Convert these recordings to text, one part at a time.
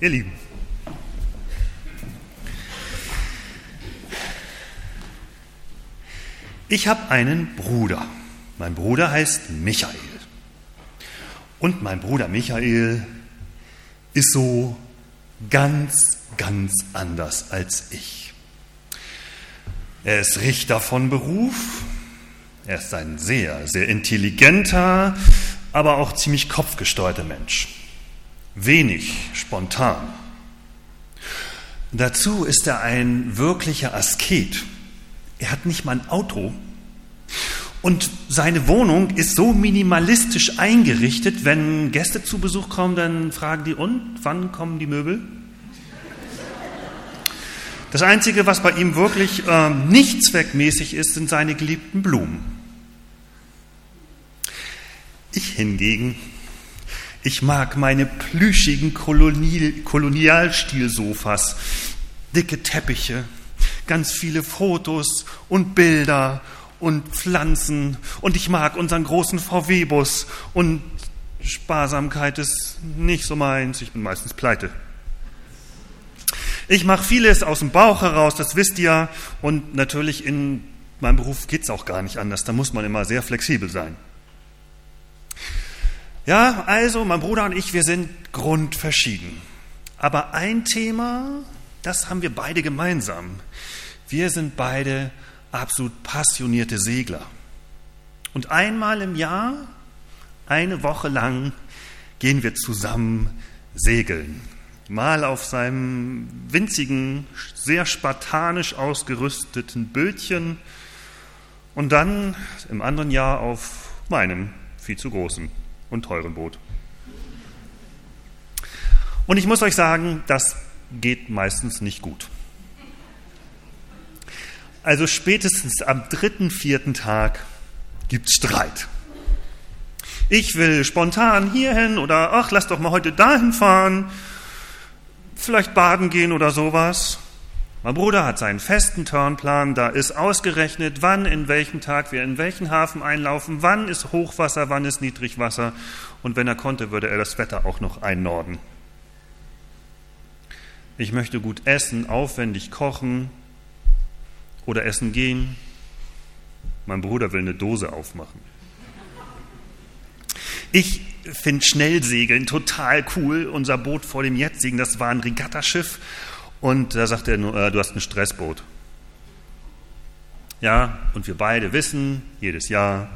Ihr Lieben, ich habe einen Bruder. Mein Bruder heißt Michael. Und mein Bruder Michael ist so ganz, ganz anders als ich. Er ist Richter von Beruf. Er ist ein sehr, sehr intelligenter, aber auch ziemlich kopfgesteuerter Mensch. Wenig spontan. Dazu ist er ein wirklicher Asket. Er hat nicht mal ein Auto. Und seine Wohnung ist so minimalistisch eingerichtet, wenn Gäste zu Besuch kommen, dann fragen die, und wann kommen die Möbel? Das Einzige, was bei ihm wirklich äh, nicht zweckmäßig ist, sind seine geliebten Blumen. Ich hingegen, ich mag meine plüschigen Kolonialstilsofas, dicke Teppiche, ganz viele Fotos und Bilder und Pflanzen. Und ich mag unseren großen VW-Bus und Sparsamkeit ist nicht so meins, ich bin meistens pleite. Ich mache vieles aus dem Bauch heraus, das wisst ihr, und natürlich in meinem Beruf geht es auch gar nicht anders, da muss man immer sehr flexibel sein. Ja, also mein Bruder und ich, wir sind grundverschieden. Aber ein Thema, das haben wir beide gemeinsam. Wir sind beide absolut passionierte Segler. Und einmal im Jahr, eine Woche lang, gehen wir zusammen segeln. Mal auf seinem winzigen, sehr spartanisch ausgerüsteten Bötchen und dann im anderen Jahr auf meinem viel zu großen und teuren Boot. Und ich muss euch sagen, das geht meistens nicht gut. Also spätestens am dritten, vierten Tag gibt es Streit. Ich will spontan hierhin oder ach, lass doch mal heute dahin fahren, vielleicht baden gehen oder sowas. Mein Bruder hat seinen festen Turnplan, da ist ausgerechnet, wann, in welchem Tag wir in welchen Hafen einlaufen, wann ist Hochwasser, wann ist Niedrigwasser und wenn er konnte, würde er das Wetter auch noch einnorden. Ich möchte gut essen, aufwendig kochen, oder essen gehen. Mein Bruder will eine Dose aufmachen. Ich finde Schnellsegeln total cool. Unser Boot vor dem jetzigen, das war ein Regattaschiff. Und da sagt er, nur, äh, du hast ein Stressboot. Ja, und wir beide wissen, jedes Jahr,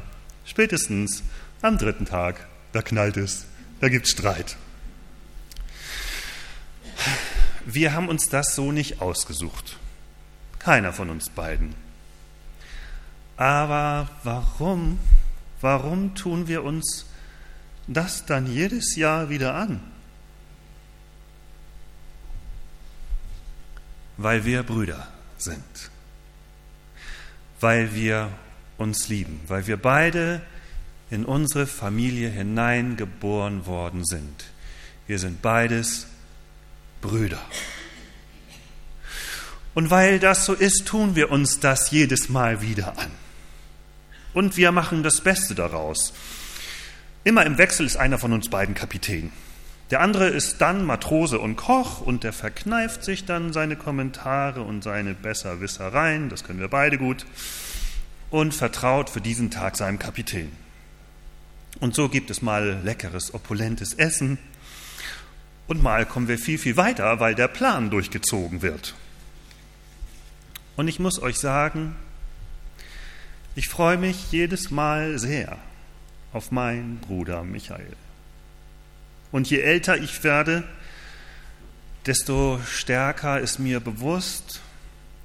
spätestens am dritten Tag, da knallt es, da gibt es Streit. Wir haben uns das so nicht ausgesucht. Keiner von uns beiden. Aber warum, warum tun wir uns das dann jedes Jahr wieder an? Weil wir Brüder sind, weil wir uns lieben, weil wir beide in unsere Familie hineingeboren worden sind. Wir sind beides Brüder. Und weil das so ist, tun wir uns das jedes Mal wieder an. Und wir machen das Beste daraus. Immer im Wechsel ist einer von uns beiden Kapitän. Der andere ist dann Matrose und Koch und der verkneift sich dann seine Kommentare und seine Besserwissereien, das können wir beide gut, und vertraut für diesen Tag seinem Kapitän. Und so gibt es mal leckeres, opulentes Essen und mal kommen wir viel, viel weiter, weil der Plan durchgezogen wird. Und ich muss euch sagen, ich freue mich jedes Mal sehr auf meinen Bruder Michael. Und je älter ich werde, desto stärker ist mir bewusst,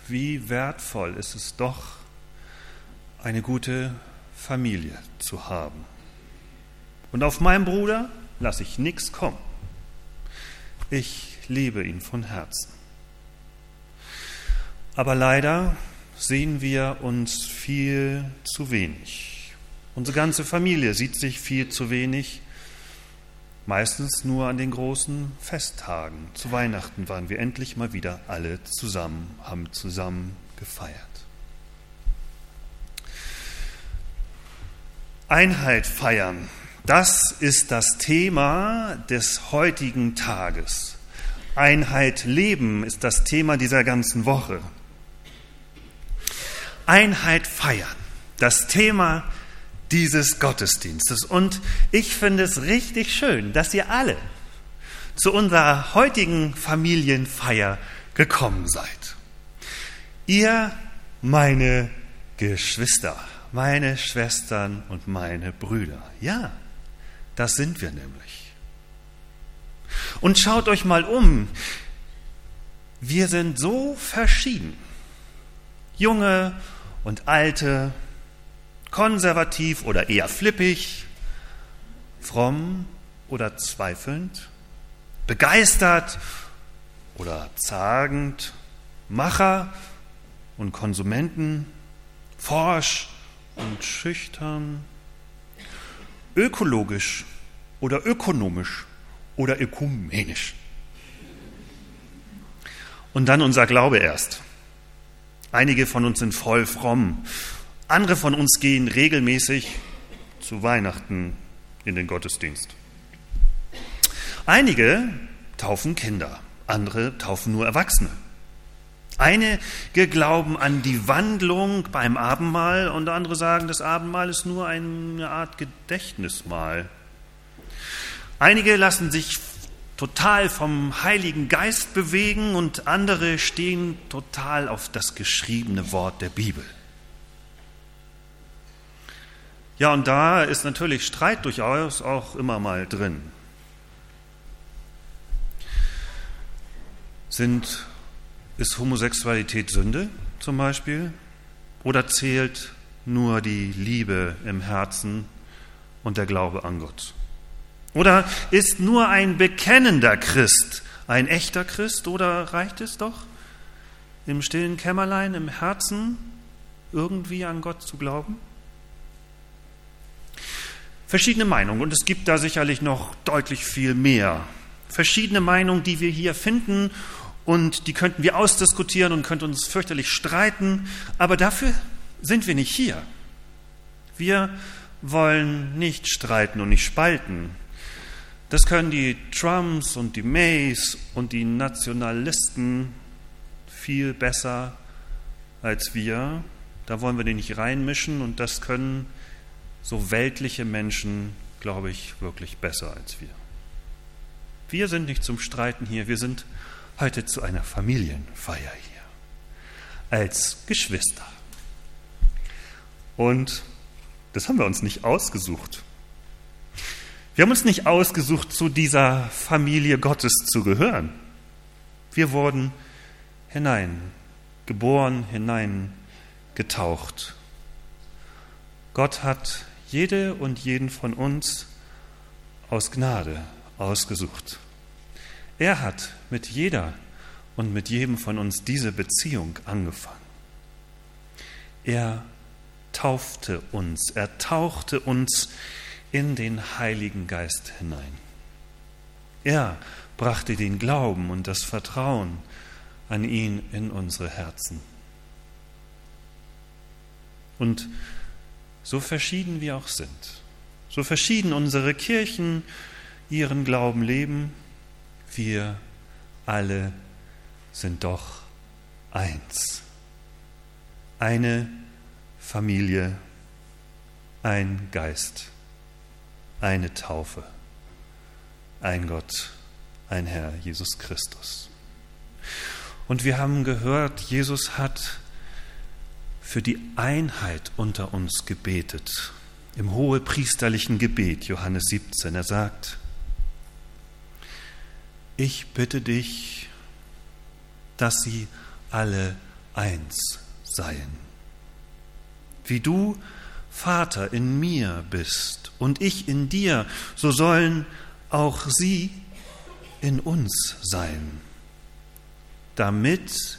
wie wertvoll ist es doch, eine gute Familie zu haben. Und auf meinen Bruder lasse ich nichts kommen. Ich liebe ihn von Herzen. Aber leider sehen wir uns viel zu wenig. Unsere ganze Familie sieht sich viel zu wenig, meistens nur an den großen Festtagen. Zu Weihnachten waren wir endlich mal wieder alle zusammen, haben zusammen gefeiert. Einheit feiern, das ist das Thema des heutigen Tages. Einheit leben ist das Thema dieser ganzen Woche. Einheit feiern, das Thema dieses Gottesdienstes. Und ich finde es richtig schön, dass ihr alle zu unserer heutigen Familienfeier gekommen seid. Ihr, meine Geschwister, meine Schwestern und meine Brüder. Ja, das sind wir nämlich. Und schaut euch mal um. Wir sind so verschieden. Junge und alte, konservativ oder eher flippig, fromm oder zweifelnd, begeistert oder zagend, Macher und Konsumenten, forsch und schüchtern, ökologisch oder ökonomisch oder ökumenisch. Und dann unser Glaube erst. Einige von uns sind voll fromm, andere von uns gehen regelmäßig zu Weihnachten in den Gottesdienst. Einige taufen Kinder, andere taufen nur Erwachsene. Einige glauben an die Wandlung beim Abendmahl und andere sagen, das Abendmahl ist nur eine Art Gedächtnismahl. Einige lassen sich total vom Heiligen Geist bewegen und andere stehen total auf das geschriebene Wort der Bibel. Ja, und da ist natürlich Streit durchaus auch immer mal drin. Sind ist Homosexualität Sünde zum Beispiel? Oder zählt nur die Liebe im Herzen und der Glaube an Gott? Oder ist nur ein bekennender Christ ein echter Christ? Oder reicht es doch, im stillen Kämmerlein, im Herzen irgendwie an Gott zu glauben? Verschiedene Meinungen und es gibt da sicherlich noch deutlich viel mehr. Verschiedene Meinungen, die wir hier finden und die könnten wir ausdiskutieren und könnten uns fürchterlich streiten, aber dafür sind wir nicht hier. Wir wollen nicht streiten und nicht spalten. Das können die Trumps und die Mays und die Nationalisten viel besser als wir. Da wollen wir den nicht reinmischen und das können so weltliche Menschen, glaube ich, wirklich besser als wir. Wir sind nicht zum Streiten hier, wir sind heute zu einer Familienfeier hier. Als Geschwister. Und das haben wir uns nicht ausgesucht. Wir haben uns nicht ausgesucht, zu dieser Familie Gottes zu gehören. Wir wurden hinein, geboren, hinein getaucht. Gott hat jede und jeden von uns aus Gnade ausgesucht. Er hat mit jeder und mit jedem von uns diese Beziehung angefangen. Er taufte uns, er tauchte uns in den Heiligen Geist hinein. Er brachte den Glauben und das Vertrauen an ihn in unsere Herzen. Und so verschieden wir auch sind, so verschieden unsere Kirchen ihren Glauben leben, wir alle sind doch eins. Eine Familie, ein Geist, eine Taufe, ein Gott, ein Herr, Jesus Christus. Und wir haben gehört, Jesus hat für die Einheit unter uns gebetet, im hohepriesterlichen Gebet, Johannes 17. Er sagt, ich bitte dich, dass sie alle eins seien. Wie du, Vater, in mir bist und ich in dir, so sollen auch sie in uns sein, damit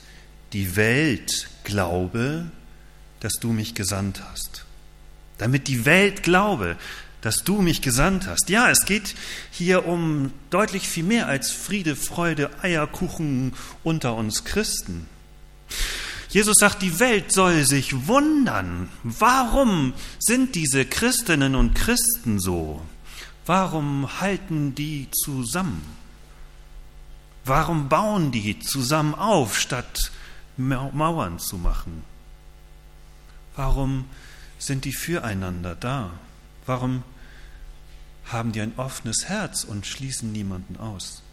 die Welt glaube, dass du mich gesandt hast. Damit die Welt glaube, dass du mich gesandt hast. Ja, es geht hier um deutlich viel mehr als Friede, Freude, Eierkuchen unter uns Christen. Jesus sagt, die Welt soll sich wundern. Warum sind diese Christinnen und Christen so? Warum halten die zusammen? Warum bauen die zusammen auf, statt Mauern zu machen? Warum sind die füreinander da? Warum haben die ein offenes Herz und schließen niemanden aus?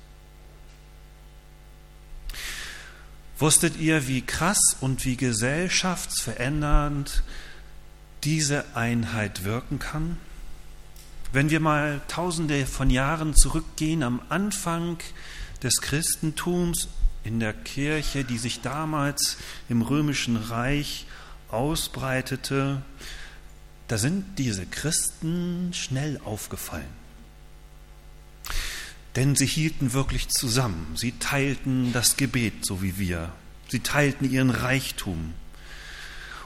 Wusstet ihr, wie krass und wie gesellschaftsverändernd diese Einheit wirken kann? Wenn wir mal tausende von Jahren zurückgehen, am Anfang des Christentums in der Kirche, die sich damals im römischen Reich ausbreitete, da sind diese Christen schnell aufgefallen. Denn sie hielten wirklich zusammen. Sie teilten das Gebet, so wie wir. Sie teilten ihren Reichtum.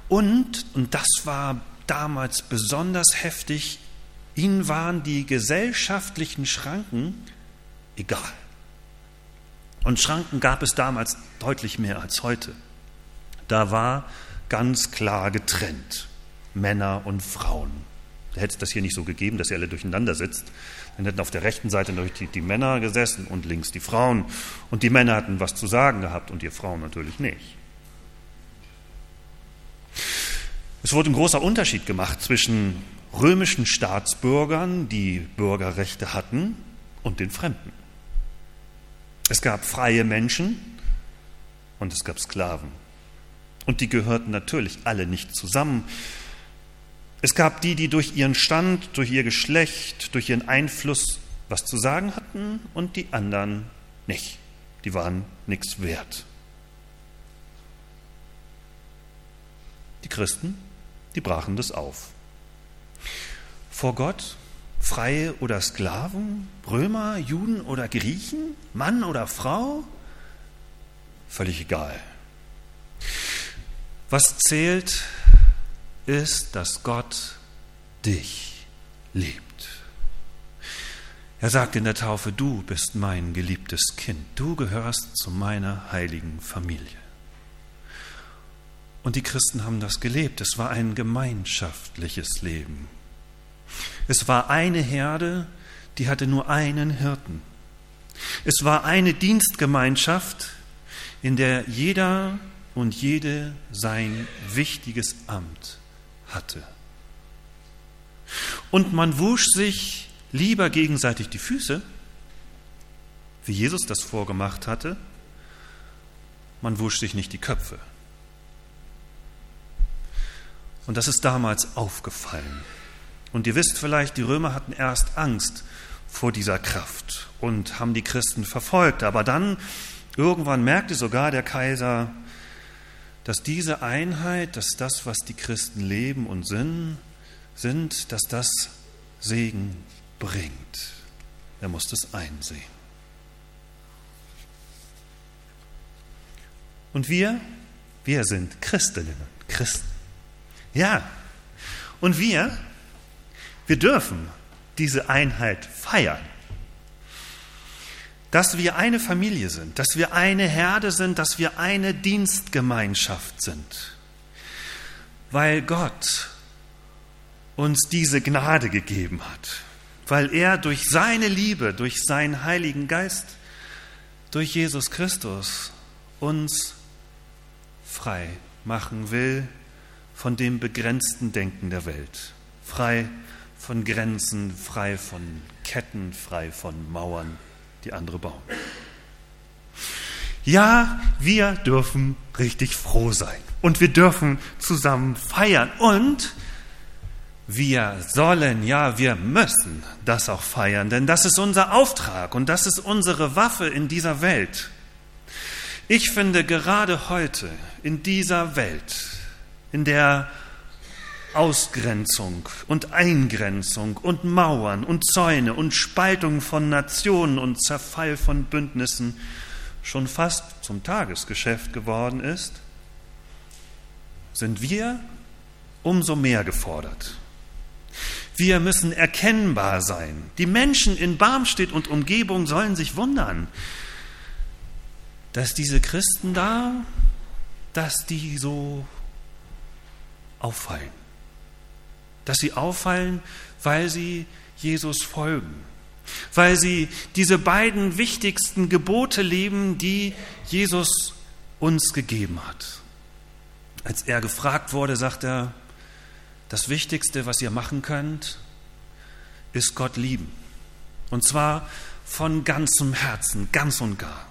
Und, und das war damals besonders heftig, ihnen waren die gesellschaftlichen Schranken egal. Und Schranken gab es damals deutlich mehr als heute. Da war ganz klar getrennt Männer und Frauen. Hätte es das hier nicht so gegeben, dass ihr alle durcheinander sitzt. Dann hätten auf der rechten Seite die, die Männer gesessen und links die Frauen. Und die Männer hatten was zu sagen gehabt und die Frauen natürlich nicht. Es wurde ein großer Unterschied gemacht zwischen römischen Staatsbürgern, die Bürgerrechte hatten, und den Fremden. Es gab freie Menschen und es gab Sklaven. Und die gehörten natürlich alle nicht zusammen, es gab die, die durch ihren Stand, durch ihr Geschlecht, durch ihren Einfluss was zu sagen hatten und die anderen nicht. Die waren nichts wert. Die Christen, die brachen das auf. Vor Gott, Freie oder Sklaven, Römer, Juden oder Griechen, Mann oder Frau, völlig egal. Was zählt, ist, dass Gott dich liebt. Er sagt in der Taufe, du bist mein geliebtes Kind, du gehörst zu meiner heiligen Familie. Und die Christen haben das gelebt. Es war ein gemeinschaftliches Leben. Es war eine Herde, die hatte nur einen Hirten. Es war eine Dienstgemeinschaft, in der jeder und jede sein wichtiges Amt hatte. Und man wusch sich lieber gegenseitig die Füße, wie Jesus das vorgemacht hatte, man wusch sich nicht die Köpfe. Und das ist damals aufgefallen. Und ihr wisst vielleicht, die Römer hatten erst Angst vor dieser Kraft und haben die Christen verfolgt. Aber dann, irgendwann merkte sogar der Kaiser, dass diese Einheit, dass das, was die Christen leben und sind, sind, dass das Segen bringt. Er muss das einsehen. Und wir, wir sind Christinnen, Christen. Ja. Und wir, wir dürfen diese Einheit feiern dass wir eine Familie sind, dass wir eine Herde sind, dass wir eine Dienstgemeinschaft sind, weil Gott uns diese Gnade gegeben hat, weil er durch seine Liebe, durch seinen Heiligen Geist, durch Jesus Christus uns frei machen will von dem begrenzten Denken der Welt, frei von Grenzen, frei von Ketten, frei von Mauern die andere bauen. Ja, wir dürfen richtig froh sein und wir dürfen zusammen feiern und wir sollen, ja, wir müssen das auch feiern, denn das ist unser Auftrag und das ist unsere Waffe in dieser Welt. Ich finde gerade heute in dieser Welt, in der Ausgrenzung und Eingrenzung und Mauern und Zäune und Spaltung von Nationen und Zerfall von Bündnissen schon fast zum Tagesgeschäft geworden ist, sind wir umso mehr gefordert. Wir müssen erkennbar sein. Die Menschen in Barmstedt und Umgebung sollen sich wundern, dass diese Christen da, dass die so auffallen dass sie auffallen, weil sie Jesus folgen, weil sie diese beiden wichtigsten Gebote leben, die Jesus uns gegeben hat. Als er gefragt wurde, sagt er, das Wichtigste, was ihr machen könnt, ist Gott lieben. Und zwar von ganzem Herzen, ganz und gar.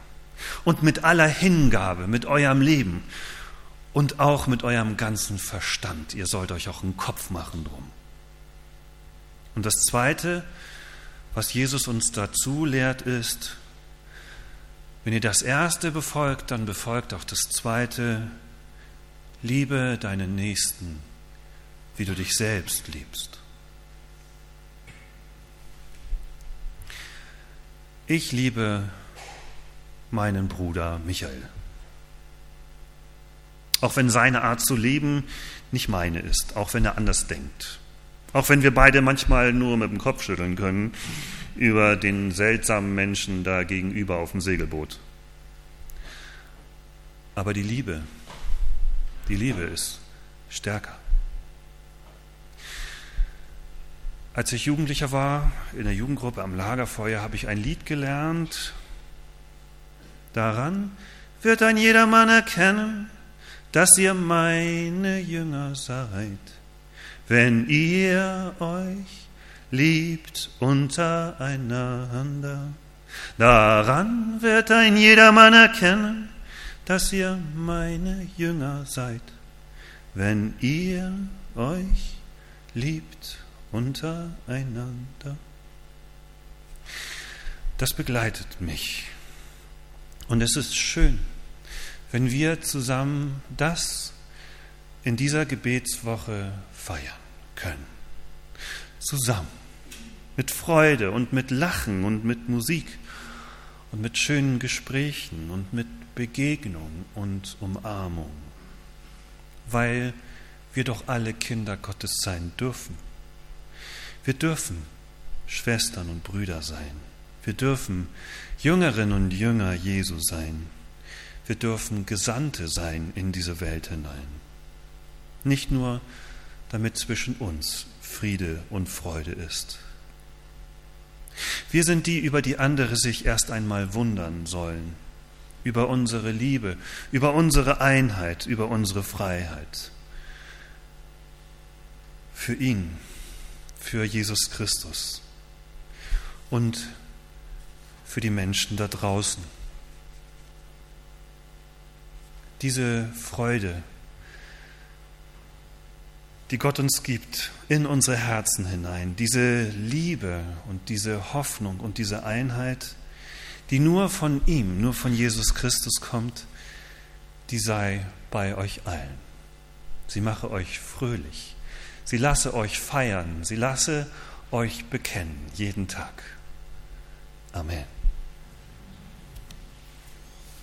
Und mit aller Hingabe, mit eurem Leben und auch mit eurem ganzen Verstand. Ihr sollt euch auch einen Kopf machen drum. Und das Zweite, was Jesus uns dazu lehrt, ist, wenn ihr das Erste befolgt, dann befolgt auch das Zweite, liebe deinen Nächsten, wie du dich selbst liebst. Ich liebe meinen Bruder Michael. Auch wenn seine Art zu leben nicht meine ist, auch wenn er anders denkt. Auch wenn wir beide manchmal nur mit dem Kopf schütteln können über den seltsamen Menschen da gegenüber auf dem Segelboot. Aber die Liebe, die Liebe ist stärker. Als ich Jugendlicher war, in der Jugendgruppe am Lagerfeuer, habe ich ein Lied gelernt. Daran wird ein jedermann erkennen, dass ihr meine Jünger seid, wenn ihr euch liebt untereinander. Daran wird ein jedermann erkennen, dass ihr meine Jünger seid, wenn ihr euch liebt untereinander. Das begleitet mich. Und es ist schön, wenn wir zusammen das in dieser Gebetswoche feiern können. Zusammen. Mit Freude und mit Lachen und mit Musik und mit schönen Gesprächen und mit Begegnung und Umarmung. Weil wir doch alle Kinder Gottes sein dürfen. Wir dürfen Schwestern und Brüder sein. Wir dürfen Jüngerinnen und Jünger Jesu sein. Wir dürfen Gesandte sein in diese Welt hinein. Nicht nur, damit zwischen uns Friede und Freude ist. Wir sind die, über die andere sich erst einmal wundern sollen, über unsere Liebe, über unsere Einheit, über unsere Freiheit. Für ihn, für Jesus Christus und für die Menschen da draußen diese Freude, die Gott uns gibt, in unsere Herzen hinein, diese Liebe und diese Hoffnung und diese Einheit, die nur von ihm, nur von Jesus Christus kommt, die sei bei euch allen. Sie mache euch fröhlich. Sie lasse euch feiern. Sie lasse euch bekennen jeden Tag. Amen.